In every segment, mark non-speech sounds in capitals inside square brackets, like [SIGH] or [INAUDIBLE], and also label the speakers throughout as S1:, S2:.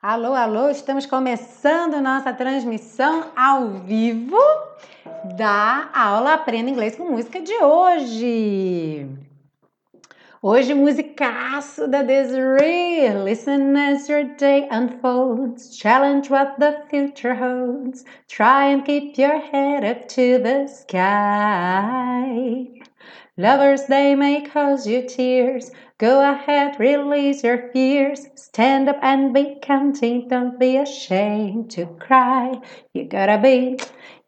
S1: Alô, alô, estamos começando nossa transmissão ao vivo da aula Aprenda Inglês com Música de hoje. Hoje, musicaço da Desiree. Listen as your day unfolds. Challenge what the future holds. Try and keep your head up to the sky. Lovers, they may cause you tears. Go ahead, release your fears. Stand up and be counting. Don't be ashamed to cry. You gotta be,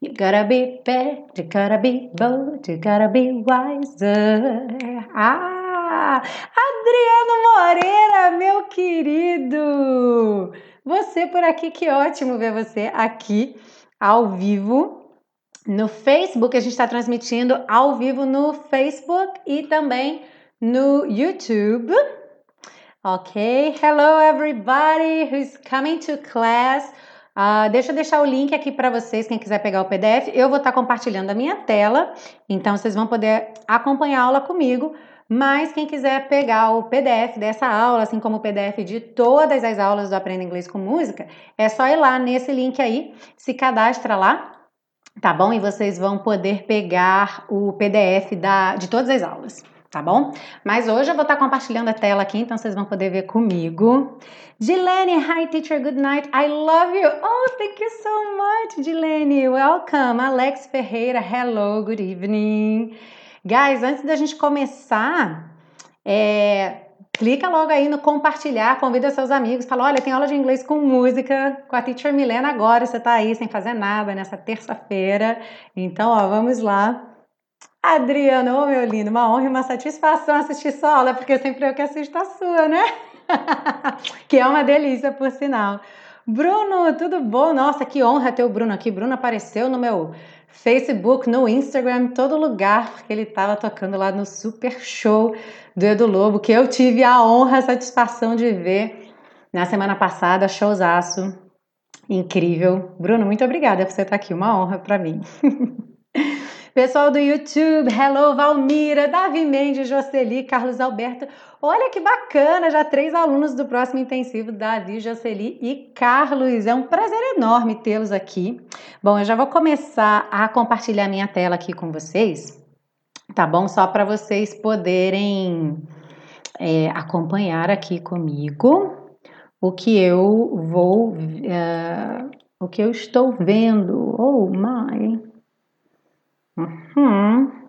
S1: you gotta be bad. You gotta be bold. You gotta be wiser. Ah, Adriano Moreira, meu querido! Você por aqui, que ótimo ver você aqui ao vivo no Facebook, a gente está transmitindo ao vivo no Facebook e também no YouTube. Ok, hello everybody who's coming to class. Uh, deixa eu deixar o link aqui para vocês, quem quiser pegar o PDF. Eu vou estar tá compartilhando a minha tela, então vocês vão poder acompanhar a aula comigo. Mas quem quiser pegar o PDF dessa aula, assim como o PDF de todas as aulas do Aprenda Inglês com Música, é só ir lá nesse link aí, se cadastra lá tá bom? E vocês vão poder pegar o PDF da, de todas as aulas, tá bom? Mas hoje eu vou estar compartilhando a tela aqui, então vocês vão poder ver comigo. Dilene, hi teacher, good night, I love you. Oh, thank you so much, Dilene. Welcome. Alex Ferreira, hello, good evening. Guys, antes da gente começar, é, clica logo aí no compartilhar, convida seus amigos, fala, olha, tem aula de inglês com música com a Teacher Milena agora, você tá aí sem fazer nada nessa terça-feira. Então, ó, vamos lá. Adriana, ô meu lindo, uma honra e uma satisfação assistir sua aula, porque sempre eu que assisto a sua, né? [LAUGHS] que é uma delícia, por sinal. Bruno, tudo bom? Nossa, que honra ter o Bruno aqui. Bruno apareceu no meu Facebook, no Instagram, todo lugar, porque ele estava tocando lá no Super Show do Edu Lobo, que eu tive a honra, a satisfação de ver na semana passada, showzaço incrível. Bruno, muito obrigada por você estar aqui, uma honra para mim. [LAUGHS] Pessoal do YouTube, hello Valmira, Davi Mendes, Jocely, Carlos Alberto. Olha que bacana, já três alunos do próximo intensivo, Davi, Jocely e Carlos. É um prazer enorme tê-los aqui. Bom, eu já vou começar a compartilhar minha tela aqui com vocês, tá bom? Só para vocês poderem é, acompanhar aqui comigo o que eu vou, uh, o que eu estou vendo. Oh, my! Uhum.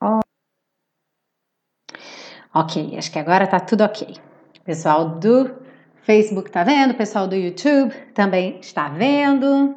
S1: Oh. Ok, acho que agora tá tudo ok. Pessoal do Facebook tá vendo, pessoal do YouTube também está vendo,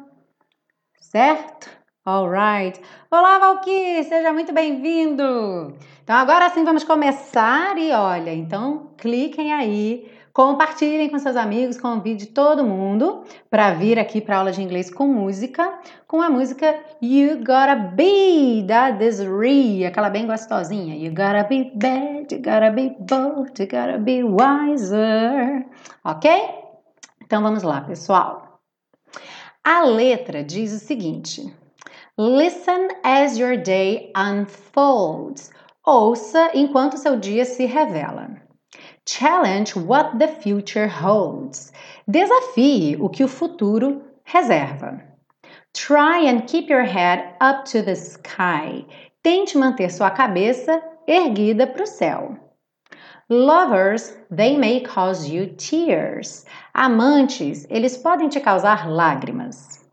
S1: certo? Alright. Olá, Valkyrie, seja muito bem-vindo. Então agora sim vamos começar e olha, então cliquem aí Compartilhem com seus amigos, convide todo mundo para vir aqui para aula de inglês com música, com a música You Gotta Be da Desiree, aquela bem gostosinha. You gotta be bad, you gotta be bold, you gotta be wiser. Ok? Então vamos lá, pessoal. A letra diz o seguinte: Listen as your day unfolds. Ouça enquanto seu dia se revela. Challenge what the future holds. Desafie o que o futuro reserva. Try and keep your head up to the sky. Tente manter sua cabeça erguida para o céu. Lovers, they may cause you tears. Amantes, eles podem te causar lágrimas.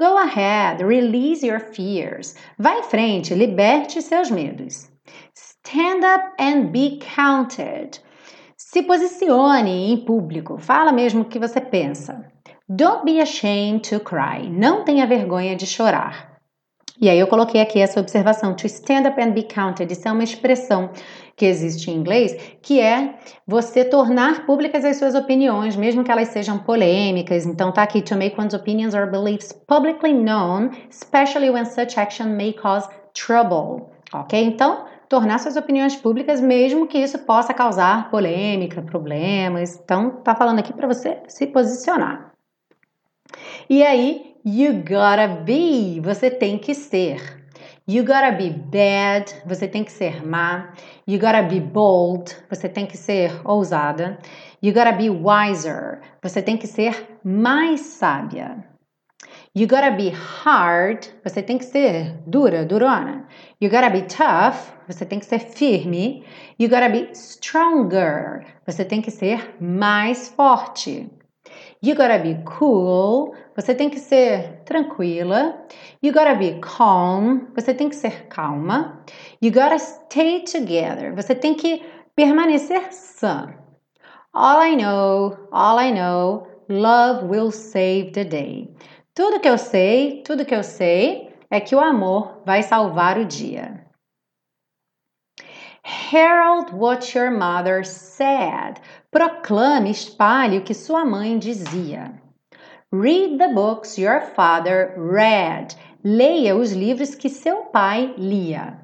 S1: Go ahead, release your fears. Vá em frente, liberte seus medos. Stand up and be counted. Se posicione em público, fala mesmo o que você pensa. Don't be ashamed to cry. Não tenha vergonha de chorar. E aí eu coloquei aqui essa observação, to stand up and be counted. Isso é uma expressão que existe em inglês, que é você tornar públicas as suas opiniões, mesmo que elas sejam polêmicas. Então tá aqui, to make one's opinions or beliefs publicly known, especially when such action may cause trouble. Ok? Então, tornar suas opiniões públicas, mesmo que isso possa causar polêmica, problemas. Então, tá falando aqui para você se posicionar. E aí, you gotta be, você tem que ser. You gotta be bad, você tem que ser má. You gotta be bold, você tem que ser ousada. You gotta be wiser, você tem que ser mais sábia. You gotta be hard, você tem que ser dura, durona. You gotta be tough, você tem que ser firme. You gotta be stronger, você tem que ser mais forte. You gotta be cool, você tem que ser tranquila. You gotta be calm, você tem que ser calma. You gotta stay together, você tem que permanecer sã. All I know, all I know, love will save the day. Tudo que eu sei, tudo que eu sei é que o amor vai salvar o dia. Herald what your mother said. Proclame, espalhe o que sua mãe dizia. Read the books your father read. Leia os livros que seu pai lia.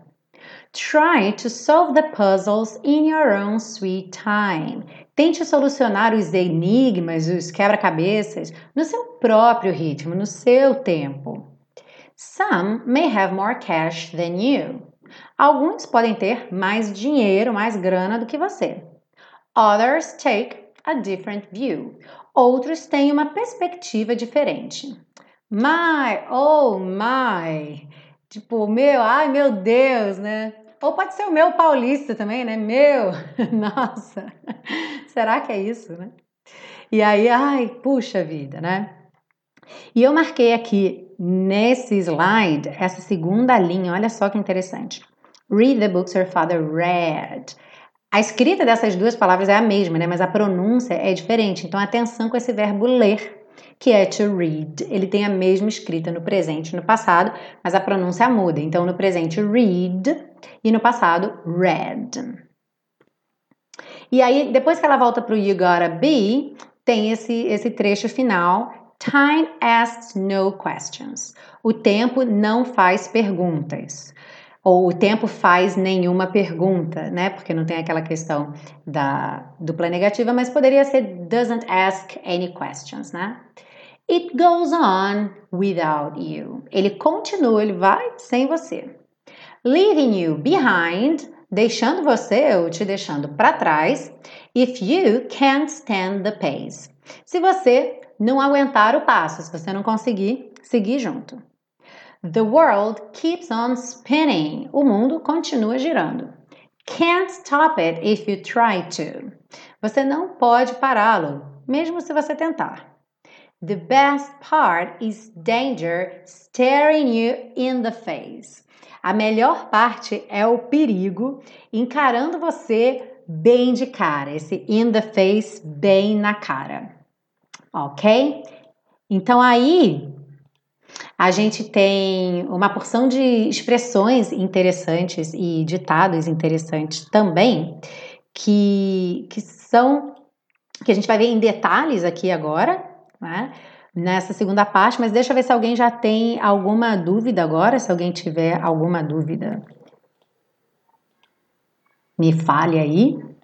S1: Try to solve the puzzles in your own sweet time. Tente solucionar os enigmas, os quebra-cabeças, no seu próprio ritmo, no seu tempo. Some may have more cash than you. Alguns podem ter mais dinheiro, mais grana do que você. Others take a different view. Outros têm uma perspectiva diferente. My, oh my. Tipo, meu, ai meu Deus, né? Ou pode ser o meu paulista também, né? Meu, [LAUGHS] nossa, será que é isso, né? E aí, ai, puxa vida, né? E eu marquei aqui nesse slide essa segunda linha, olha só que interessante. Read the books your father read. A escrita dessas duas palavras é a mesma, né? Mas a pronúncia é diferente. Então, atenção com esse verbo ler que é to read. Ele tem a mesma escrita no presente e no passado, mas a pronúncia muda. Então, no presente, read e no passado, read. E aí, depois que ela volta para o you gotta be, tem esse, esse trecho final. Time asks no questions. O tempo não faz perguntas ou o tempo faz nenhuma pergunta, né? Porque não tem aquela questão da dupla negativa, mas poderia ser doesn't ask any questions, né? It goes on without you. Ele continua, ele vai sem você. Leaving you behind, deixando você ou te deixando para trás. If you can't stand the pace. Se você não aguentar o passo, se você não conseguir seguir junto. The world keeps on spinning. O mundo continua girando. Can't stop it if you try to. Você não pode pará-lo, mesmo se você tentar. The best part is danger staring you in the face. A melhor parte é o perigo encarando você bem de cara, esse in the face, bem na cara. Ok? Então aí a gente tem uma porção de expressões interessantes e ditados interessantes também, que, que são que a gente vai ver em detalhes aqui agora, né? Nessa segunda parte, mas deixa eu ver se alguém já tem alguma dúvida agora, se alguém tiver alguma dúvida. Me fale aí.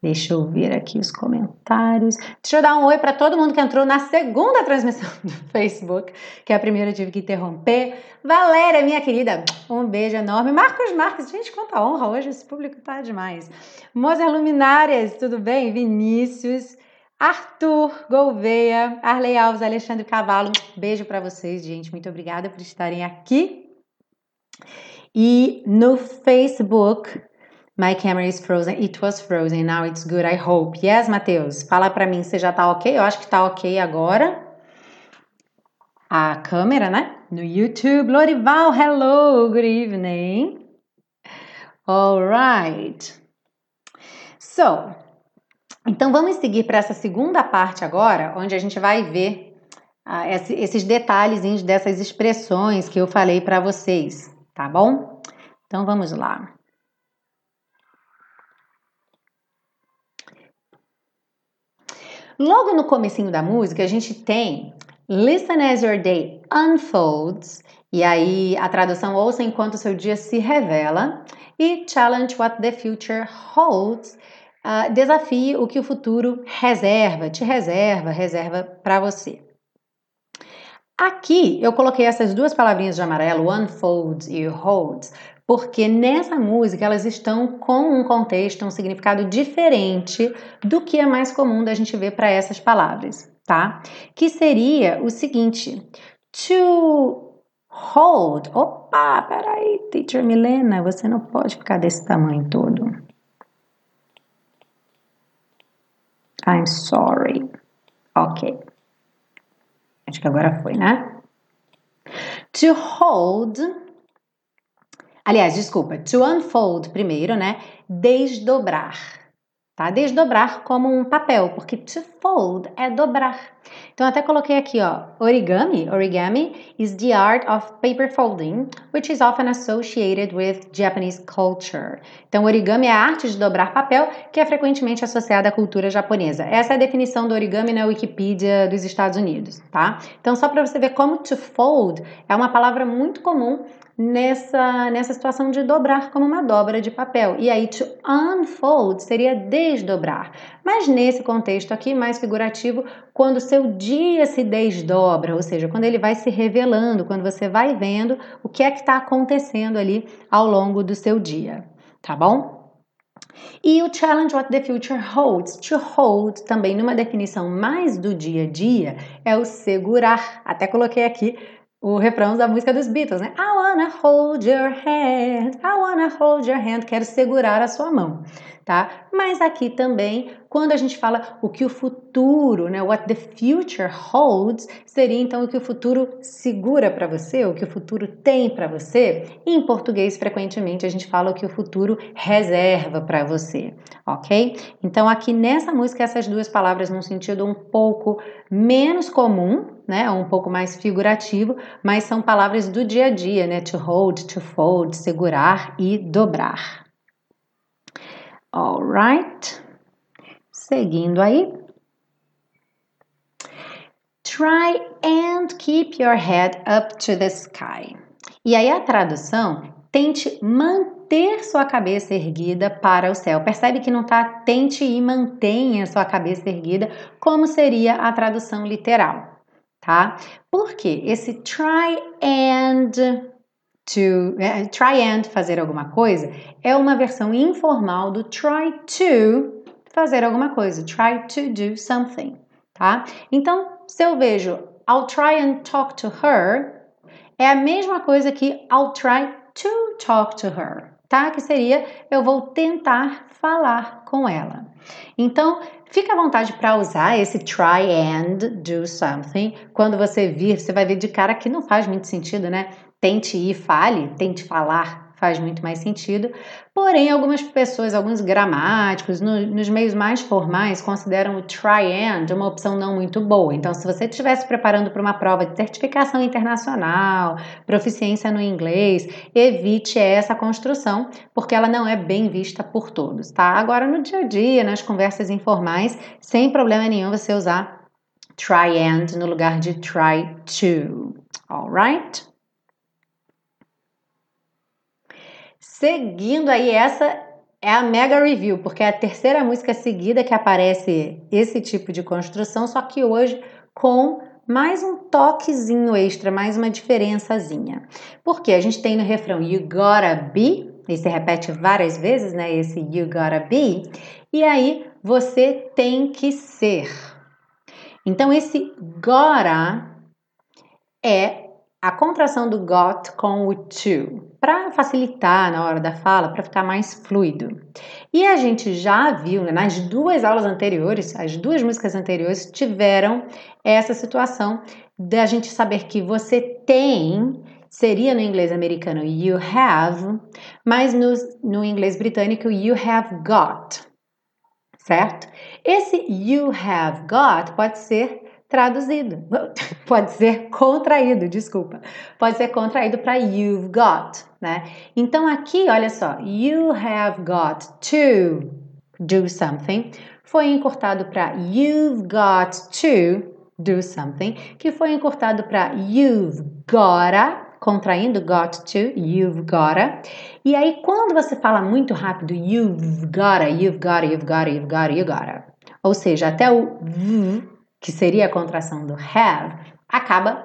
S1: Deixa eu ver aqui os comentários. Deixa eu dar um oi para todo mundo que entrou na segunda transmissão do [LAUGHS] Facebook, que é a primeira eu tive que interromper. Valéria, minha querida, um beijo enorme. Marcos Marques, gente, quanta honra hoje, esse público tá demais. Mozer Luminárias, tudo bem? Vinícius. Arthur Gouveia, Arley Alves, Alexandre Cavalo, beijo para vocês, gente. Muito obrigada por estarem aqui. E no Facebook, My camera is frozen. It was frozen. Now it's good. I hope. Yes, Matheus. Fala para mim se já tá ok. Eu acho que tá ok agora. A câmera, né? No YouTube. Lorival, hello. Good evening. All right. So, então vamos seguir para essa segunda parte agora, onde a gente vai ver uh, esses detalhes dessas expressões que eu falei para vocês, tá bom? Então vamos lá. Logo no comecinho da música, a gente tem Listen as your day unfolds, e aí a tradução ouça enquanto seu dia se revela, e Challenge what the future holds, Uh, desafie o que o futuro reserva, te reserva, reserva para você. Aqui eu coloquei essas duas palavrinhas de amarelo, unfolds e holds, porque nessa música elas estão com um contexto, um significado diferente do que é mais comum da gente ver para essas palavras, tá? Que seria o seguinte: to hold. Opa, peraí, teacher Milena, você não pode ficar desse tamanho todo. I'm sorry. Ok. Acho que agora foi, né? To hold. Aliás, desculpa. To unfold primeiro, né? Desdobrar tá? Desdobrar como um papel, porque to fold é dobrar. Então até coloquei aqui, ó, origami. Origami is the art of paper folding, which is often associated with Japanese culture. Então origami é a arte de dobrar papel, que é frequentemente associada à cultura japonesa. Essa é a definição do origami na Wikipedia dos Estados Unidos, tá? Então só para você ver como to fold é uma palavra muito comum nessa, nessa situação de dobrar como uma dobra de papel. E aí, to unfold seria desdobrar. Mas nesse contexto aqui, mais figurativo, quando seu dia se desdobra, ou seja, quando ele vai se revelando, quando você vai vendo o que é que está acontecendo ali ao longo do seu dia, tá bom? E o challenge what the future holds. To hold, também numa definição mais do dia a dia, é o segurar. Até coloquei aqui o refrão da música dos Beatles, né? I wanna hold your hand, I wanna hold your hand, quero segurar a sua mão, tá? Mas aqui também, quando a gente fala o que o futuro, né, what the future holds, seria então o que o futuro segura para você, o que o futuro tem para você. Em português, frequentemente a gente fala o que o futuro reserva para você, ok? Então aqui nessa música essas duas palavras num sentido um pouco menos comum, né? Um pouco mais figurativo, mas são palavras do dia a dia, né? To hold, to fold, segurar e dobrar. Alright. Seguindo aí. Try and keep your head up to the sky. E aí a tradução, tente manter sua cabeça erguida para o céu. Percebe que não está tente e mantenha sua cabeça erguida, como seria a tradução literal tá? Porque esse try and to é, try and fazer alguma coisa é uma versão informal do try to fazer alguma coisa, try to do something, tá? Então, se eu vejo I'll try and talk to her, é a mesma coisa que I'll try to talk to her, tá? Que seria eu vou tentar falar com ela. Então, fica à vontade para usar esse try and do something. Quando você vir, você vai ver de cara que não faz muito sentido, né? Tente ir, fale, tente falar, faz muito mais sentido. Porém, algumas pessoas, alguns gramáticos, no, nos meios mais formais, consideram o try and uma opção não muito boa. Então, se você estiver se preparando para uma prova de certificação internacional, proficiência no inglês, evite essa construção, porque ela não é bem vista por todos, tá? Agora, no dia a dia, nas conversas informais, sem problema nenhum você usar try and no lugar de try to. Alright? Seguindo aí, essa é a mega review, porque é a terceira música seguida que aparece esse tipo de construção, só que hoje com mais um toquezinho extra, mais uma diferençazinha. Porque a gente tem no refrão You Gotta Be, e se repete várias vezes, né? Esse You Gotta Be, e aí você tem que ser. Então, esse gotta é a contração do got com o to para facilitar na hora da fala, para ficar mais fluido. E a gente já viu né, nas duas aulas anteriores, as duas músicas anteriores tiveram essa situação da gente saber que você tem seria no inglês americano you have, mas no, no inglês britânico you have got, certo? Esse you have got pode ser traduzido. [LAUGHS] Pode ser contraído, desculpa. Pode ser contraído para you've got, né? Então aqui, olha só, you have got to do something foi encurtado para you've got to do something, que foi encurtado para you've gotta, contraindo got to, you've gotta. E aí quando você fala muito rápido you've gotta, you've gotta, you've gotta, you've gotta, you gotta, ou seja, até o v que seria a contração do have, acaba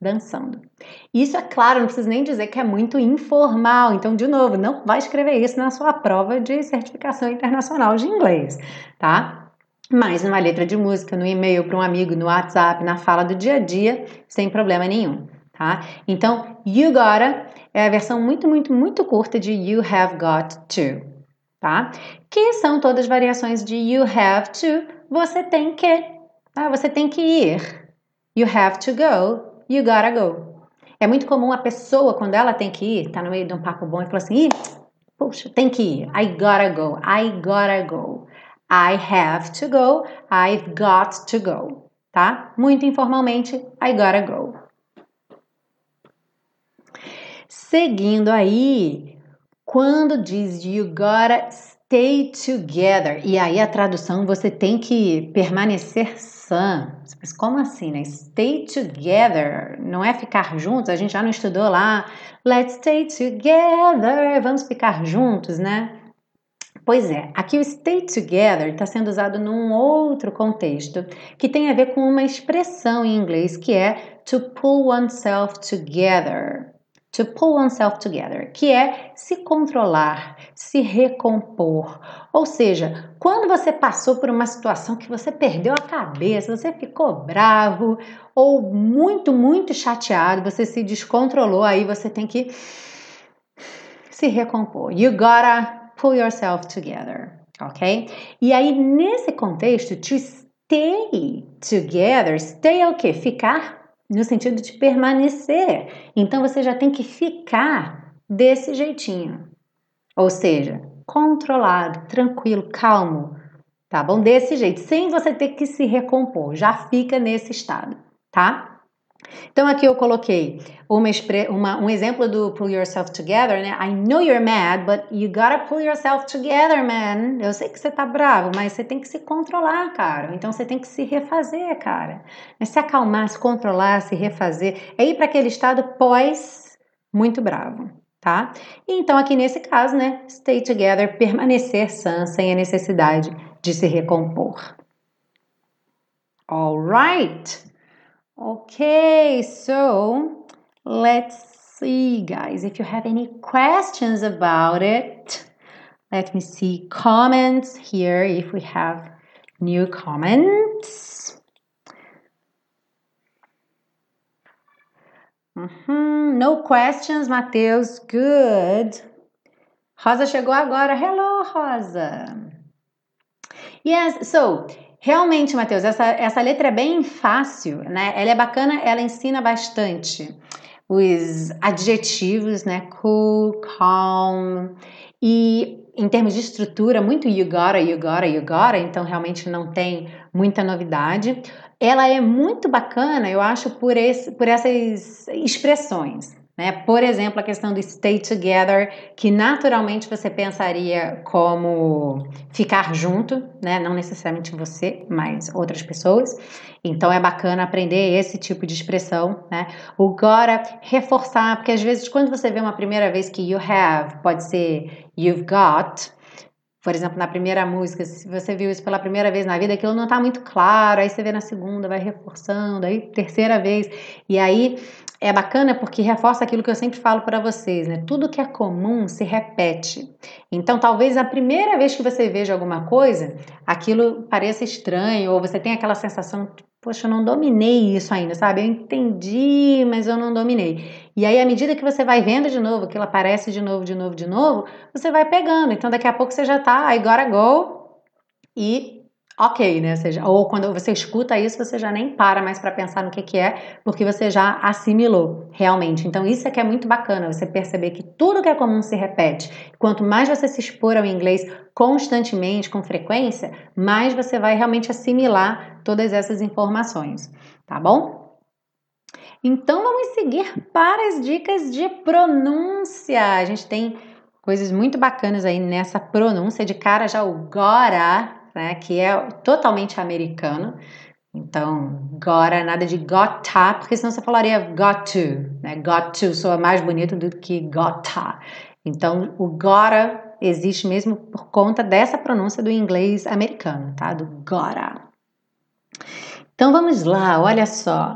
S1: dançando. Isso é claro, não preciso nem dizer que é muito informal. Então, de novo, não vai escrever isso na sua prova de certificação internacional de inglês, tá? Mas numa letra de música, no e-mail para um amigo, no WhatsApp, na fala do dia a dia, sem problema nenhum, tá? Então, you gotta é a versão muito, muito, muito curta de you have got to, tá? Que são todas variações de you have to, você tem que, tá? Você tem que ir. You have to go, you gotta go. É muito comum a pessoa, quando ela tem que ir, tá no meio de um papo bom e fala assim, puxa, tem que ir. I gotta go, I gotta go. I have to go, I've got to go, tá? Muito informalmente, I gotta go. Seguindo aí, quando diz you gotta stay together, e aí a tradução você tem que permanecer sã. Mas como assim, né? Stay together, não é ficar juntos? A gente já não estudou lá. Let's stay together, vamos ficar juntos, né? Pois é, aqui o stay together está sendo usado num outro contexto que tem a ver com uma expressão em inglês que é to pull oneself together. To pull oneself together, que é se controlar, se recompor. Ou seja, quando você passou por uma situação que você perdeu a cabeça, você ficou bravo ou muito, muito chateado, você se descontrolou, aí você tem que se recompor. You gotta pull yourself together, ok? E aí, nesse contexto, to stay together, stay é o quê? Ficar no sentido de permanecer. Então você já tem que ficar desse jeitinho. Ou seja, controlado, tranquilo, calmo, tá bom? Desse jeito, sem você ter que se recompor. Já fica nesse estado, tá? Então aqui eu coloquei uma, uma, um exemplo do pull yourself together, né? I know you're mad, but you gotta pull yourself together, man. Eu sei que você tá bravo, mas você tem que se controlar, cara. Então você tem que se refazer, cara. É se acalmar, se controlar, se refazer. É ir para aquele estado pós muito bravo, tá? Então aqui nesse caso, né? Stay together, [LAUGHS] permanecer sã, sem a necessidade de se recompor. Alright. Okay, so let's see, guys, if you have any questions about it. Let me see comments here if we have new comments. Mm-hmm. No questions, Mateus. Good. Rosa chegou agora. Hello, Rosa. Yes, so Realmente, Matheus, essa, essa letra é bem fácil, né? Ela é bacana, ela ensina bastante os adjetivos, né? Cool, calm. E em termos de estrutura, muito you gotta, you gotta, you gotta, então realmente não tem muita novidade. Ela é muito bacana, eu acho, por, esse, por essas expressões. Né? Por exemplo, a questão do stay together, que naturalmente você pensaria como ficar junto, né? não necessariamente você, mas outras pessoas. Então é bacana aprender esse tipo de expressão. Né? O gotta, reforçar, porque às vezes quando você vê uma primeira vez que you have, pode ser you've got, por exemplo, na primeira música, se você viu isso pela primeira vez na vida, aquilo não está muito claro, aí você vê na segunda, vai reforçando, aí terceira vez, e aí é bacana porque reforça aquilo que eu sempre falo para vocês, né? Tudo que é comum se repete. Então, talvez a primeira vez que você veja alguma coisa, aquilo pareça estranho, ou você tem aquela sensação, poxa, eu não dominei isso ainda, sabe? Eu entendi, mas eu não dominei. E aí, à medida que você vai vendo de novo, que ela aparece de novo, de novo, de novo, você vai pegando. Então, daqui a pouco você já tá, I gotta go, e ok, né? Ou, seja, ou quando você escuta isso, você já nem para mais para pensar no que, que é, porque você já assimilou realmente. Então, isso é que é muito bacana, você perceber que tudo que é comum se repete. Quanto mais você se expor ao inglês constantemente, com frequência, mais você vai realmente assimilar todas essas informações, tá bom? Então, vamos seguir para as dicas de pronúncia. A gente tem coisas muito bacanas aí nessa pronúncia. De cara já o gora né, que é totalmente americano. Então, gotta, nada de gotta, porque senão você falaria got to, né? Got to soa mais bonito do que gotta. Então, o gotta existe mesmo por conta dessa pronúncia do inglês americano, tá? Do gotta. Então, vamos lá, olha só.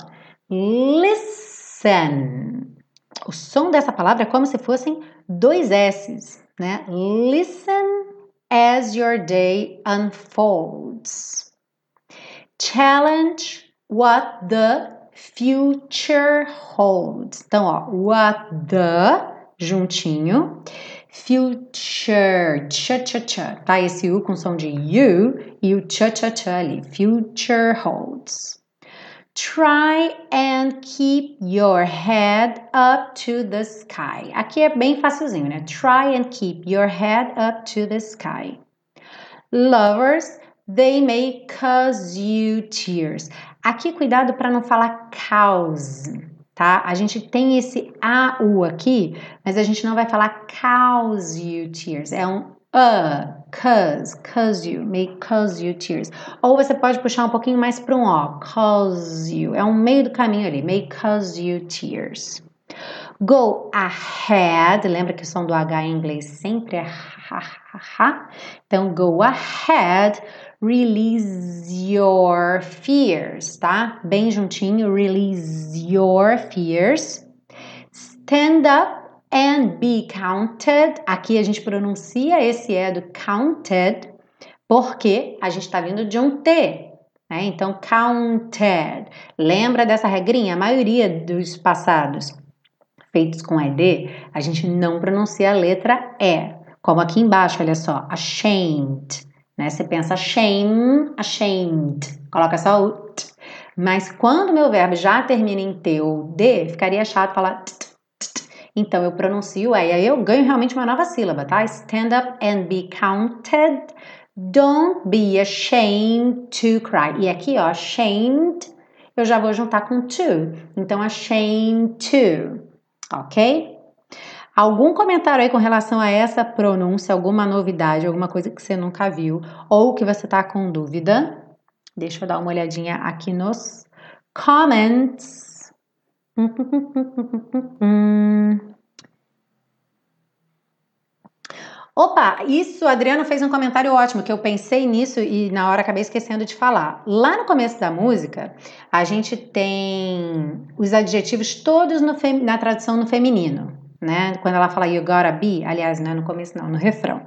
S1: listen. O som dessa palavra é como se fossem dois S's, né? Listen as your day unfolds. Challenge what the future holds. Então, ó, what the juntinho, future, cha cha cha, tá? Esse U com som de U e o cha cha cha ali. Future holds. Try and keep your head up to the sky. Aqui é bem facilzinho, né? Try and keep your head up to the sky. Lovers, they may cause you tears. Aqui cuidado para não falar cause, tá? A gente tem esse AU aqui, mas a gente não vai falar cause you tears. É um a, cause, cause you, may cause you tears. Ou você pode puxar um pouquinho mais para um O, cause you. É um meio do caminho ali, may cause you tears. Go ahead, lembra que o som do H em inglês sempre é ha, ha, ha. Então, go ahead, release your fears, tá? Bem juntinho, release your fears. Stand up and be counted. Aqui a gente pronuncia esse é do counted porque a gente está vindo de um T. Né? Então, counted. Lembra dessa regrinha? A maioria dos passados feitos com ED, a gente não pronuncia a letra E. Como aqui embaixo, olha só, ashamed. Né? Você pensa shame, ashamed. Coloca só o t. Mas quando meu verbo já termina em T ou D, ficaria chato falar t então eu pronuncio é, e aí eu ganho realmente uma nova sílaba, tá? Stand up and be counted. Don't be ashamed to cry. E aqui, ó, ashamed, eu já vou juntar com to. Então, ashamed to. Ok? Algum comentário aí com relação a essa pronúncia, alguma novidade, alguma coisa que você nunca viu ou que você tá com dúvida? Deixa eu dar uma olhadinha aqui nos comments. Opa, isso, Adriano fez um comentário ótimo, que eu pensei nisso e na hora acabei esquecendo de falar. Lá no começo da música, a gente tem os adjetivos todos na tradução no feminino, né? Quando ela fala you gotta be, aliás, não é no começo não, no refrão.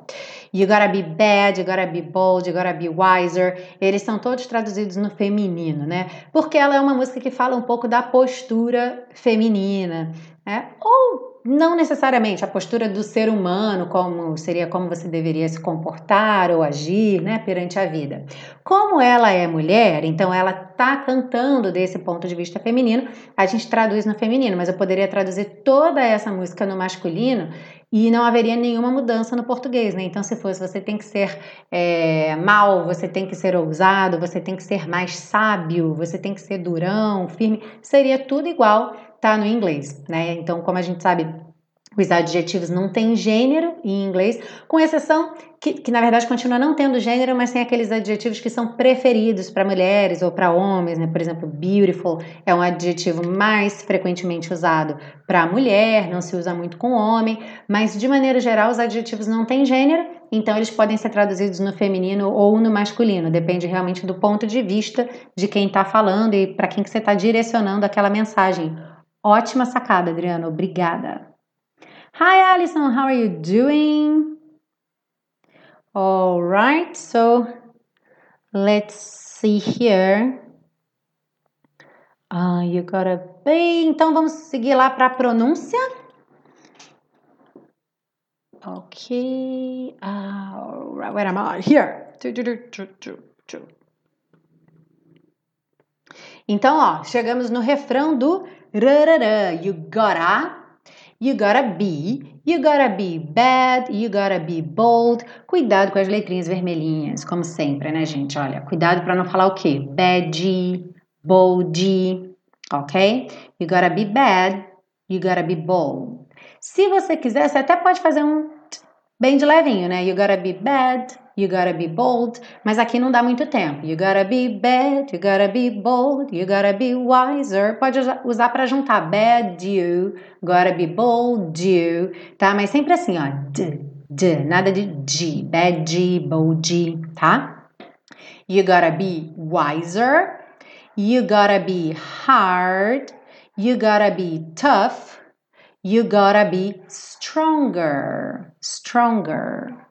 S1: You gotta be bad, you gotta be bold, you gotta be wiser. Eles são todos traduzidos no feminino, né? Porque ela é uma música que fala um pouco da postura feminina, né? Ou não necessariamente a postura do ser humano, como seria como você deveria se comportar ou agir, né, perante a vida. Como ela é mulher, então ela tá cantando desse ponto de vista feminino, a gente traduz no feminino, mas eu poderia traduzir toda essa música no masculino e não haveria nenhuma mudança no português, né? Então, se fosse você tem que ser é, mal, você tem que ser ousado, você tem que ser mais sábio, você tem que ser durão, firme, seria tudo igual tá no inglês, né? Então, como a gente sabe, os adjetivos não têm gênero em inglês, com exceção que, que, na verdade continua não tendo gênero, mas tem aqueles adjetivos que são preferidos para mulheres ou para homens, né? Por exemplo, beautiful é um adjetivo mais frequentemente usado para mulher, não se usa muito com homem, mas de maneira geral os adjetivos não têm gênero, então eles podem ser traduzidos no feminino ou no masculino, depende realmente do ponto de vista de quem está falando e para quem que você está direcionando aquela mensagem Ótima sacada, Adriano. Obrigada. Hi, Alison. How are you doing? All right. So let's see here. Uh, you gotta be. Então vamos seguir lá para a pronúncia. Ok. Uh, where am I? Here. Então, ó, chegamos no refrão do rarará. You gotta, you gotta be, you gotta be bad, you gotta be bold. Cuidado com as letrinhas vermelhinhas, como sempre, né, gente? Olha, cuidado para não falar o quê? Bad, bold, ok? You gotta be bad, you gotta be bold. Se você quiser, você até pode fazer um bem de levinho, né? You gotta be bad, you gotta be bold, mas aqui não dá muito tempo. You gotta be bad, you gotta be bold, you gotta be wiser. Pode usar para juntar bad you, gotta be bold you, tá? Mas sempre assim, ó, d, d, nada de g, bad g, bold g, tá? You gotta be wiser, You gotta be hard. You gotta be tough. You gotta be stronger. Stronger.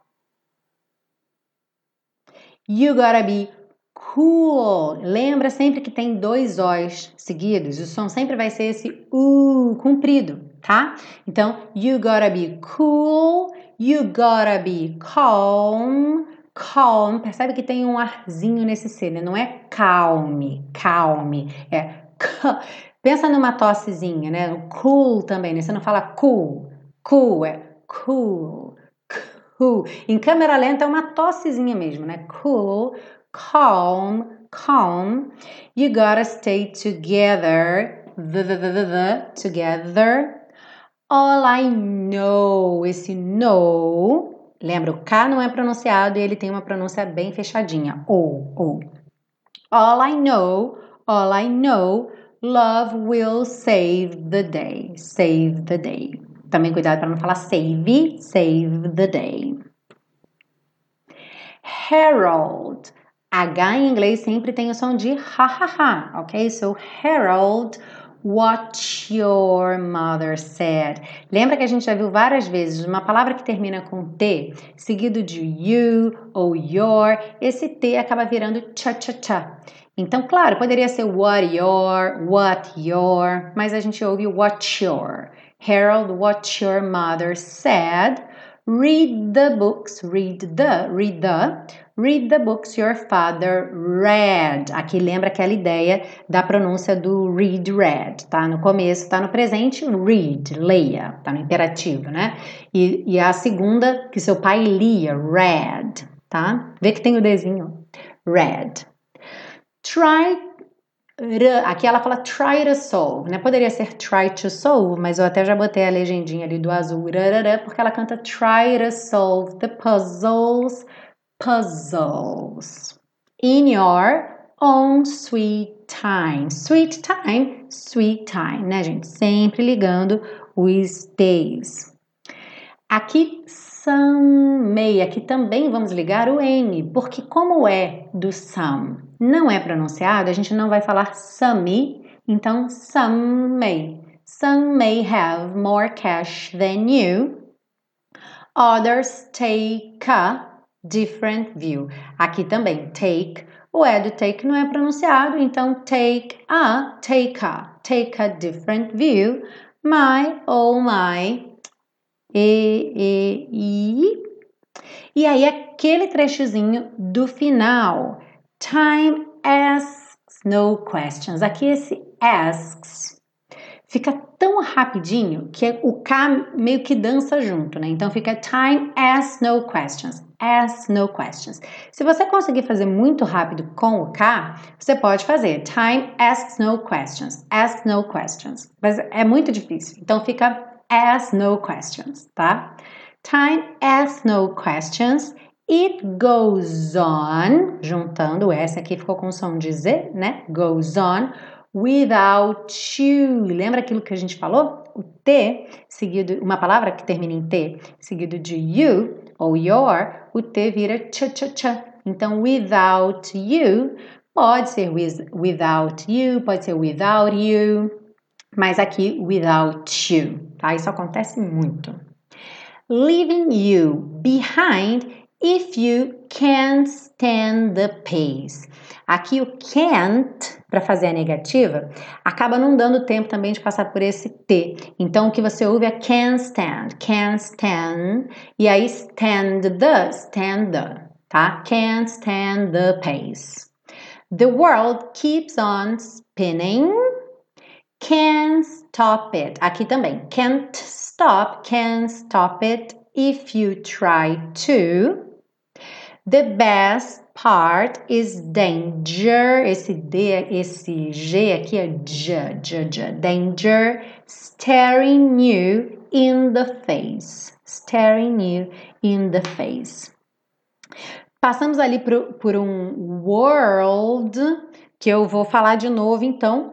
S1: You gotta be cool. Lembra sempre que tem dois O's seguidos. O som sempre vai ser esse U comprido, tá? Então, you gotta be cool. You gotta be calm. Calm. Percebe que tem um arzinho nesse C, né? Não é calme, calme. É Pensa numa tossezinha, né? O cool também, né? Você não fala cool. Cool é cool. Cool. Em câmera lenta é uma tossezinha mesmo, né? Cool, calm, calm. You gotta stay together. The, the, the, the, the, together. All I know. Esse know. Lembra, o K não é pronunciado e ele tem uma pronúncia bem fechadinha. Ou, ou. All I know. All I know. Love will save the day. Save the day. Também cuidado para não falar save, save the day. Harold. H em inglês sempre tem o som de ha ok? So Harold, what your mother said. Lembra que a gente já viu várias vezes uma palavra que termina com T, seguido de you ou your, esse T acaba virando cha cha cha. Então, claro, poderia ser what your, what your, mas a gente ouve what your. Harold, what your mother said. Read the books, read the, read the, read the books your father read. Aqui lembra aquela ideia da pronúncia do read, read, tá? No começo, tá no presente, read, leia, tá no imperativo, né? E, e a segunda, que seu pai lia, read, tá? Vê que tem o desenho, read. Try Aqui ela fala try to solve, né? Poderia ser try to solve, mas eu até já botei a legendinha ali do azul, porque ela canta try to solve the puzzles, puzzles. In your own sweet time. Sweet time, sweet time, né, gente? Sempre ligando os days. Aqui some, aqui também vamos ligar o N, porque como é do some não é pronunciado, a gente não vai falar some, então some may. Some may have more cash than you. Others take a different view. Aqui também, take. O E do take não é pronunciado, então take a, take a, take a different view. My, oh my, e, e, e. E aí, aquele trechozinho do final. Time asks no questions. Aqui esse asks fica tão rapidinho que o K meio que dança junto, né? Então fica time asks no questions. Asks no questions. Se você conseguir fazer muito rápido com o K, você pode fazer time asks no questions. Asks no questions. Mas é muito difícil. Então fica asks no questions, tá? Time asks no questions. It goes on, juntando, essa aqui ficou com som de Z, né? Goes on without you. Lembra aquilo que a gente falou? O T, seguido, uma palavra que termina em T, seguido de you ou your, o T vira ch, ch, ch. Então, without you, pode ser with, without you, pode ser without you, mas aqui without you, tá? Isso acontece muito. Leaving you behind If you can't stand the pace. Aqui o can't, para fazer a negativa, acaba não dando tempo também de passar por esse T. Então o que você ouve é can't stand, can't stand, e aí stand the, stand the, tá? Can't stand the pace. The world keeps on spinning. Can't stop it. Aqui também. Can't stop, can't stop it if you try to. The best part is danger. Esse D, esse G aqui é J, J, J. Danger staring you in the face. Staring you in the face. Passamos ali por, por um world que eu vou falar de novo, então.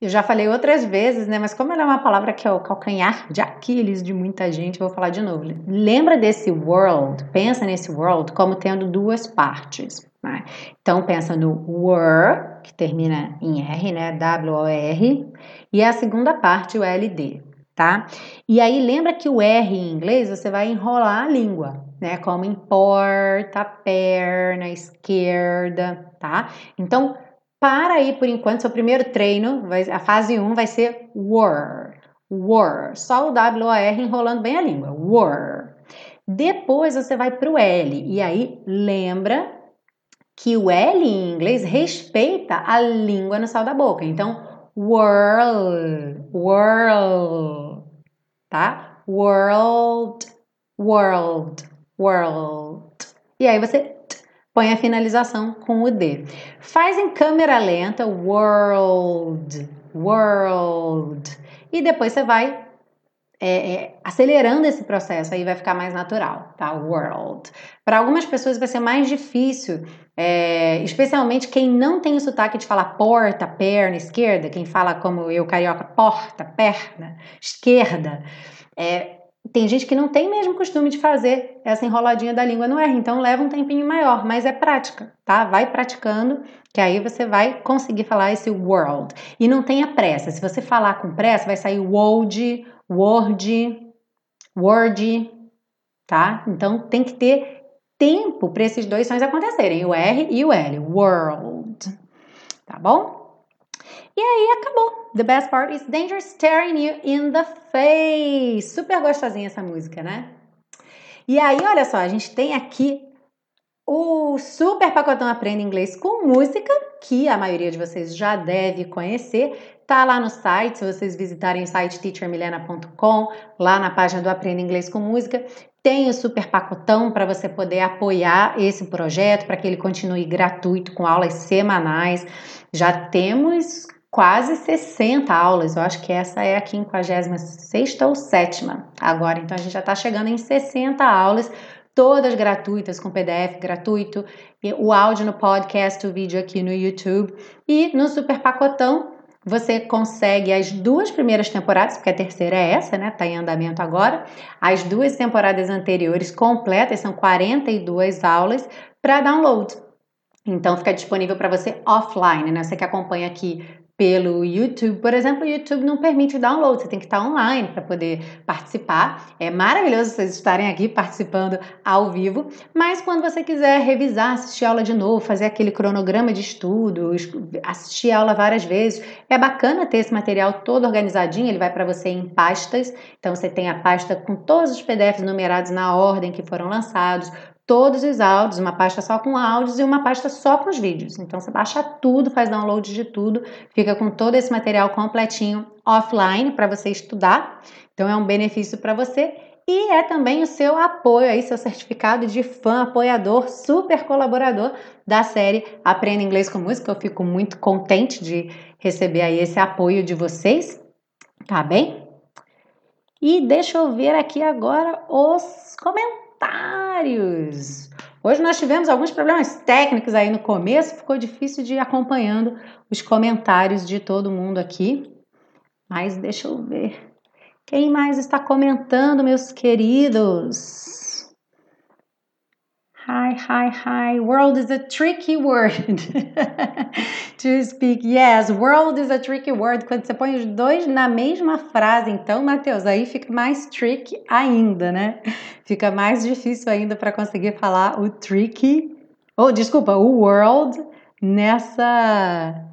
S1: Eu já falei outras vezes, né? Mas como ela é uma palavra que é o calcanhar de Aquiles de muita gente, vou falar de novo. Lembra desse world? Pensa nesse world como tendo duas partes. Né? Então pensa no were, que termina em R, né? W-O-R, e a segunda parte, o LD, tá? E aí lembra que o R em inglês você vai enrolar a língua, né? Como em porta, perna, esquerda, tá? Então, para aí por enquanto, seu primeiro treino, vai, a fase 1 vai ser were, were, só o W-O-R enrolando bem a língua, were. Depois você vai para o L, e aí lembra que o L em inglês respeita a língua no sal da boca. Então, world, world, tá? World, world, world. E aí você põe a finalização com o D. Faz em câmera lenta, world, world. E depois você vai é, é, acelerando esse processo, aí vai ficar mais natural, tá? World. Para algumas pessoas vai ser mais difícil, é, especialmente quem não tem o sotaque de falar porta, perna, esquerda, quem fala como eu, carioca, porta, perna, esquerda. É, tem gente que não tem mesmo costume de fazer essa enroladinha da língua no R, então leva um tempinho maior, mas é prática, tá? Vai praticando, que aí você vai conseguir falar esse world. E não tenha pressa, se você falar com pressa, vai sair world, word, word, tá? Então tem que ter tempo para esses dois sons acontecerem, o R e o L, world, tá bom? E aí acabou. The best part is danger staring you in the face. Super gostosinha essa música, né? E aí, olha só, a gente tem aqui o super pacotão Aprenda Inglês com Música, que a maioria de vocês já deve conhecer. Tá lá no site, se vocês visitarem o site teachermilena.com, lá na página do Aprenda Inglês com Música, tem o super pacotão para você poder apoiar esse projeto, para que ele continue gratuito com aulas semanais. Já temos quase 60 aulas. Eu acho que essa é a 56 ou 7 agora. Então a gente já está chegando em 60 aulas, todas gratuitas, com PDF gratuito, o áudio no podcast, o vídeo aqui no YouTube. E no super pacotão você consegue as duas primeiras temporadas, porque a terceira é essa, né? Tá em andamento agora. As duas temporadas anteriores completas, são 42 aulas para download. Então fica disponível para você offline, né? Você que acompanha aqui pelo YouTube. Por exemplo, o YouTube não permite o download, você tem que estar online para poder participar. É maravilhoso vocês estarem aqui participando ao vivo, mas quando você quiser revisar, assistir a aula de novo, fazer aquele cronograma de estudo, assistir a aula várias vezes, é bacana ter esse material todo organizadinho, ele vai para você em pastas. Então você tem a pasta com todos os PDFs numerados na ordem que foram lançados, todos os áudios, uma pasta só com áudios e uma pasta só com os vídeos. Então você baixa tudo, faz download de tudo, fica com todo esse material completinho offline para você estudar. Então é um benefício para você e é também o seu apoio aí, seu certificado de fã, apoiador, super colaborador da série Aprenda Inglês com Música. Eu fico muito contente de receber aí esse apoio de vocês, tá bem? E deixa eu ver aqui agora os comentários comentários. Hoje nós tivemos alguns problemas técnicos aí no começo, ficou difícil de ir acompanhando os comentários de todo mundo aqui. Mas deixa eu ver. Quem mais está comentando, meus queridos? Hi, hi, hi. World is a tricky word [LAUGHS] to speak. Yes, world is a tricky word. Quando você põe os dois na mesma frase, então, Matheus, aí fica mais tricky ainda, né? Fica mais difícil ainda para conseguir falar o tricky, ou oh, desculpa, o world nessa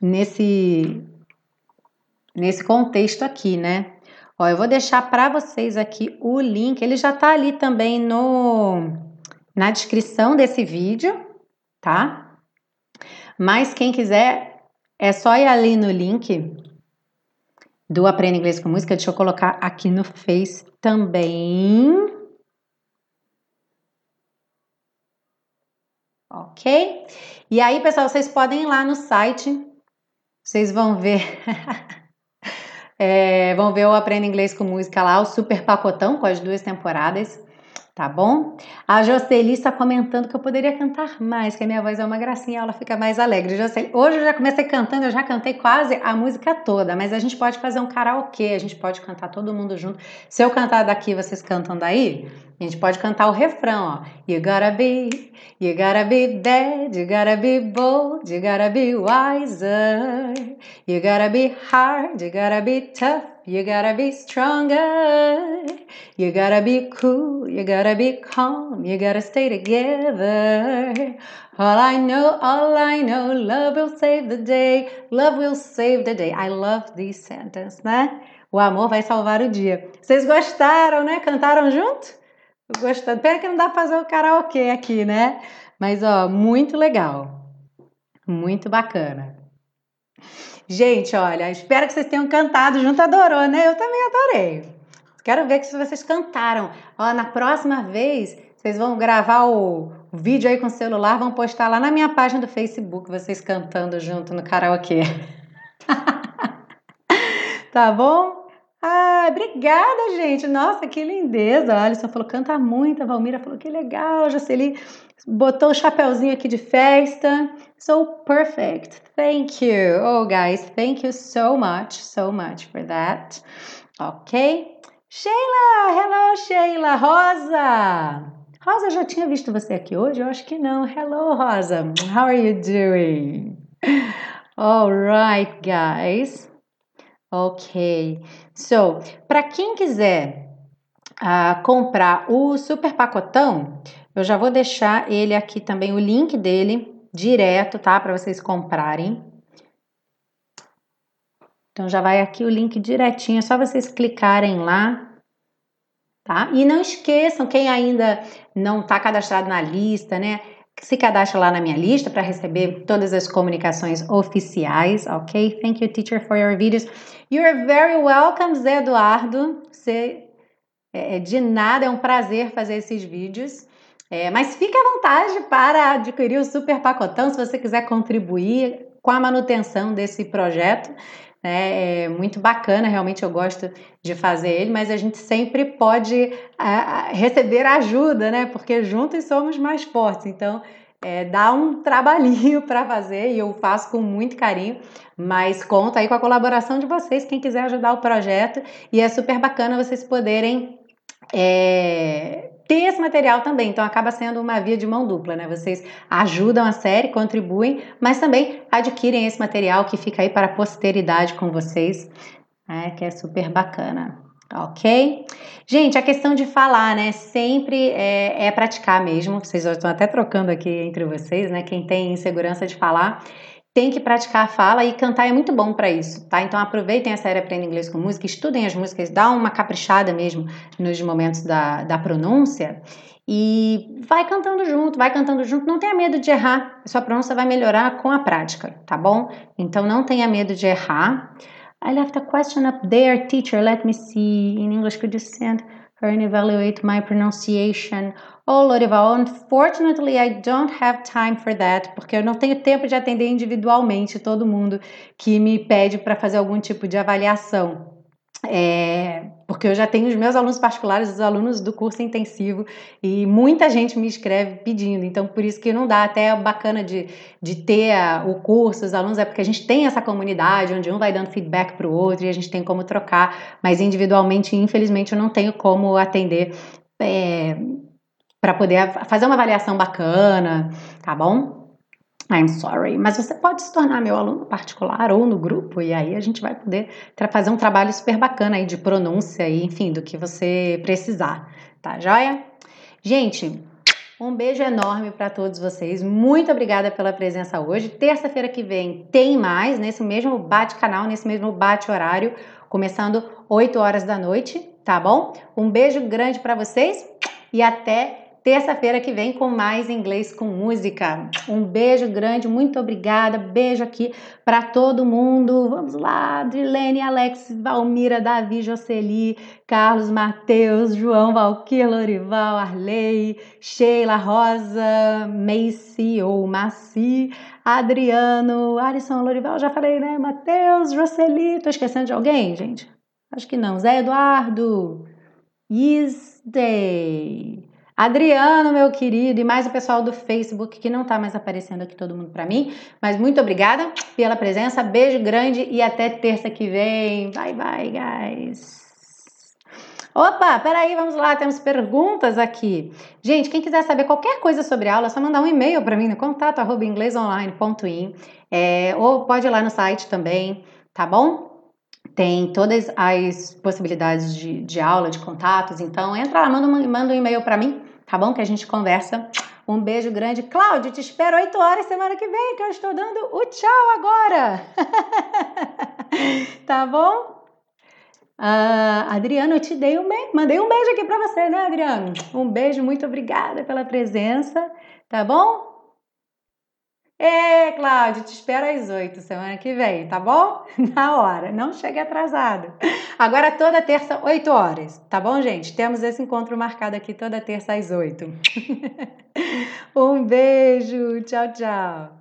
S1: nesse nesse contexto aqui, né? Ó, eu vou deixar para vocês aqui o link. Ele já tá ali também no na descrição desse vídeo, tá? Mas quem quiser, é só ir ali no link do Aprenda Inglês com Música. Deixa eu colocar aqui no Face também. Ok? E aí, pessoal, vocês podem ir lá no site, vocês vão ver. [LAUGHS] é, vão ver o Aprenda Inglês com Música lá, o super pacotão com as duas temporadas tá bom? A Jocely está comentando que eu poderia cantar mais, que a minha voz é uma gracinha, ela fica mais alegre. Jocely, hoje eu já comecei cantando, eu já cantei quase a música toda, mas a gente pode fazer um karaokê, a gente pode cantar todo mundo junto. Se eu cantar daqui, vocês cantam daí? A gente pode cantar o refrão, ó. You gotta be, you gotta be bad, you gotta be bold, you gotta be wiser, you gotta be hard, you gotta be tough. You gotta be stronger. You gotta be cool. You gotta be calm. You gotta stay together. All I know, all I know, love will save the day. Love will save the day. I love this sentence, né? O amor vai salvar o dia. Vocês gostaram, né? Cantaram junto? Gostando. Pena que não dá pra fazer o karaokê aqui, né? Mas, ó, muito legal. Muito bacana. Gente, olha, espero que vocês tenham cantado junto, adorou, né? Eu também adorei. Quero ver se vocês cantaram. Ó, na próxima vez, vocês vão gravar o vídeo aí com o celular, vão postar lá na minha página do Facebook, vocês cantando junto no karaokê. [LAUGHS] tá bom? Ah, obrigada, gente. Nossa, que lindeza. A Alisson falou, canta muito. A Valmira falou, que legal. Jocely botou o chapéuzinho aqui de festa. So perfect. Thank you. Oh, guys, thank you so much, so much for that. Ok? Sheila! Hello, Sheila! Rosa! Rosa, já tinha visto você aqui hoje? Eu acho que não. Hello, Rosa. How are you doing? All right, guys. Ok. So, para quem quiser uh, comprar o super pacotão, eu já vou deixar ele aqui também, o link dele direto, tá? Para vocês comprarem. Então já vai aqui o link direitinho, é só vocês clicarem lá, tá? E não esqueçam, quem ainda não está cadastrado na lista, né? Se cadastre lá na minha lista para receber todas as comunicações oficiais, ok? Thank you, teacher, for your videos. You're very welcome, Zé Eduardo. Você, é, é de nada, é um prazer fazer esses vídeos. É, mas fique à vontade para adquirir o super pacotão se você quiser contribuir com a manutenção desse projeto. Né? É muito bacana, realmente eu gosto de fazer ele, mas a gente sempre pode receber ajuda, né? Porque juntos somos mais fortes. Então, é, dá um [LAUGHS] trabalhinho para fazer e eu faço com muito carinho, mas conta aí com a colaboração de vocês, quem quiser ajudar o projeto, e é super bacana vocês poderem é, ter esse material também. Então acaba sendo uma via de mão dupla, né? Vocês ajudam a série, contribuem, mas também adquirem esse material que fica aí para a posteridade com vocês, né? que é super bacana. Ok? Gente, a questão de falar, né? Sempre é, é praticar mesmo. Vocês já estão até trocando aqui entre vocês, né? Quem tem insegurança de falar tem que praticar a fala e cantar é muito bom para isso, tá? Então aproveitem a série Aprenda Inglês com Música, estudem as músicas, dá uma caprichada mesmo nos momentos da, da pronúncia e vai cantando junto, vai cantando junto, não tenha medo de errar, sua pronúncia vai melhorar com a prática, tá bom? Então não tenha medo de errar. I left a question up there, teacher, let me see, in English could you send and evaluate my pronunciation Oh, Lorival, unfortunately I don't have time for that, porque eu não tenho tempo de atender individualmente todo mundo que me pede para fazer algum tipo de avaliação. É, porque eu já tenho os meus alunos particulares, os alunos do curso intensivo, e muita gente me escreve pedindo, então por isso que não dá, até é bacana de, de ter a, o curso, os alunos, é porque a gente tem essa comunidade onde um vai dando feedback para o outro e a gente tem como trocar, mas individualmente, infelizmente, eu não tenho como atender. É, para poder fazer uma avaliação bacana, tá bom? I'm sorry, mas você pode se tornar meu aluno particular ou no grupo e aí a gente vai poder fazer um trabalho super bacana aí de pronúncia e enfim, do que você precisar, tá joia? Gente, um beijo enorme para todos vocês. Muito obrigada pela presença hoje. Terça-feira que vem tem mais nesse mesmo bate-canal, nesse mesmo bate-horário, começando 8 horas da noite, tá bom? Um beijo grande para vocês e até terça-feira que vem com mais inglês com música. Um beijo grande, muito obrigada. Beijo aqui para todo mundo. Vamos lá, Dilene, Alex, Valmira, Davi, Jocely, Carlos, Matheus, João, Valquir, Lorival, Arley, Sheila, Rosa, Macy ou Maci, Adriano, Alisson, Lorival, já falei, né? Matheus, Jocely. Tô esquecendo de alguém, gente? Acho que não. Zé Eduardo, Day. Adriano, meu querido, e mais o pessoal do Facebook que não tá mais aparecendo aqui todo mundo para mim, mas muito obrigada pela presença. Beijo grande e até terça que vem. Bye bye, guys. Opa, peraí, vamos lá, temos perguntas aqui. Gente, quem quiser saber qualquer coisa sobre aula, é só mandar um e-mail para mim no contato inglesonline.in é, ou pode ir lá no site também, tá bom? Tem todas as possibilidades de, de aula, de contatos, então entra lá, manda manda um e-mail para mim, tá bom? Que a gente conversa. Um beijo grande. Cláudio, te espero 8 horas semana que vem, que eu estou dando o tchau agora. [LAUGHS] tá bom? Uh, Adriano, eu te dei um mandei um beijo aqui para você, né, Adriano? Um beijo, muito obrigada pela presença, tá bom? É, Cláudio, te espero às oito semana que vem, tá bom? [LAUGHS] Na hora, não chegue atrasado. Agora toda terça, 8 horas, tá bom, gente? Temos esse encontro marcado aqui toda terça às oito. [LAUGHS] um beijo, tchau, tchau.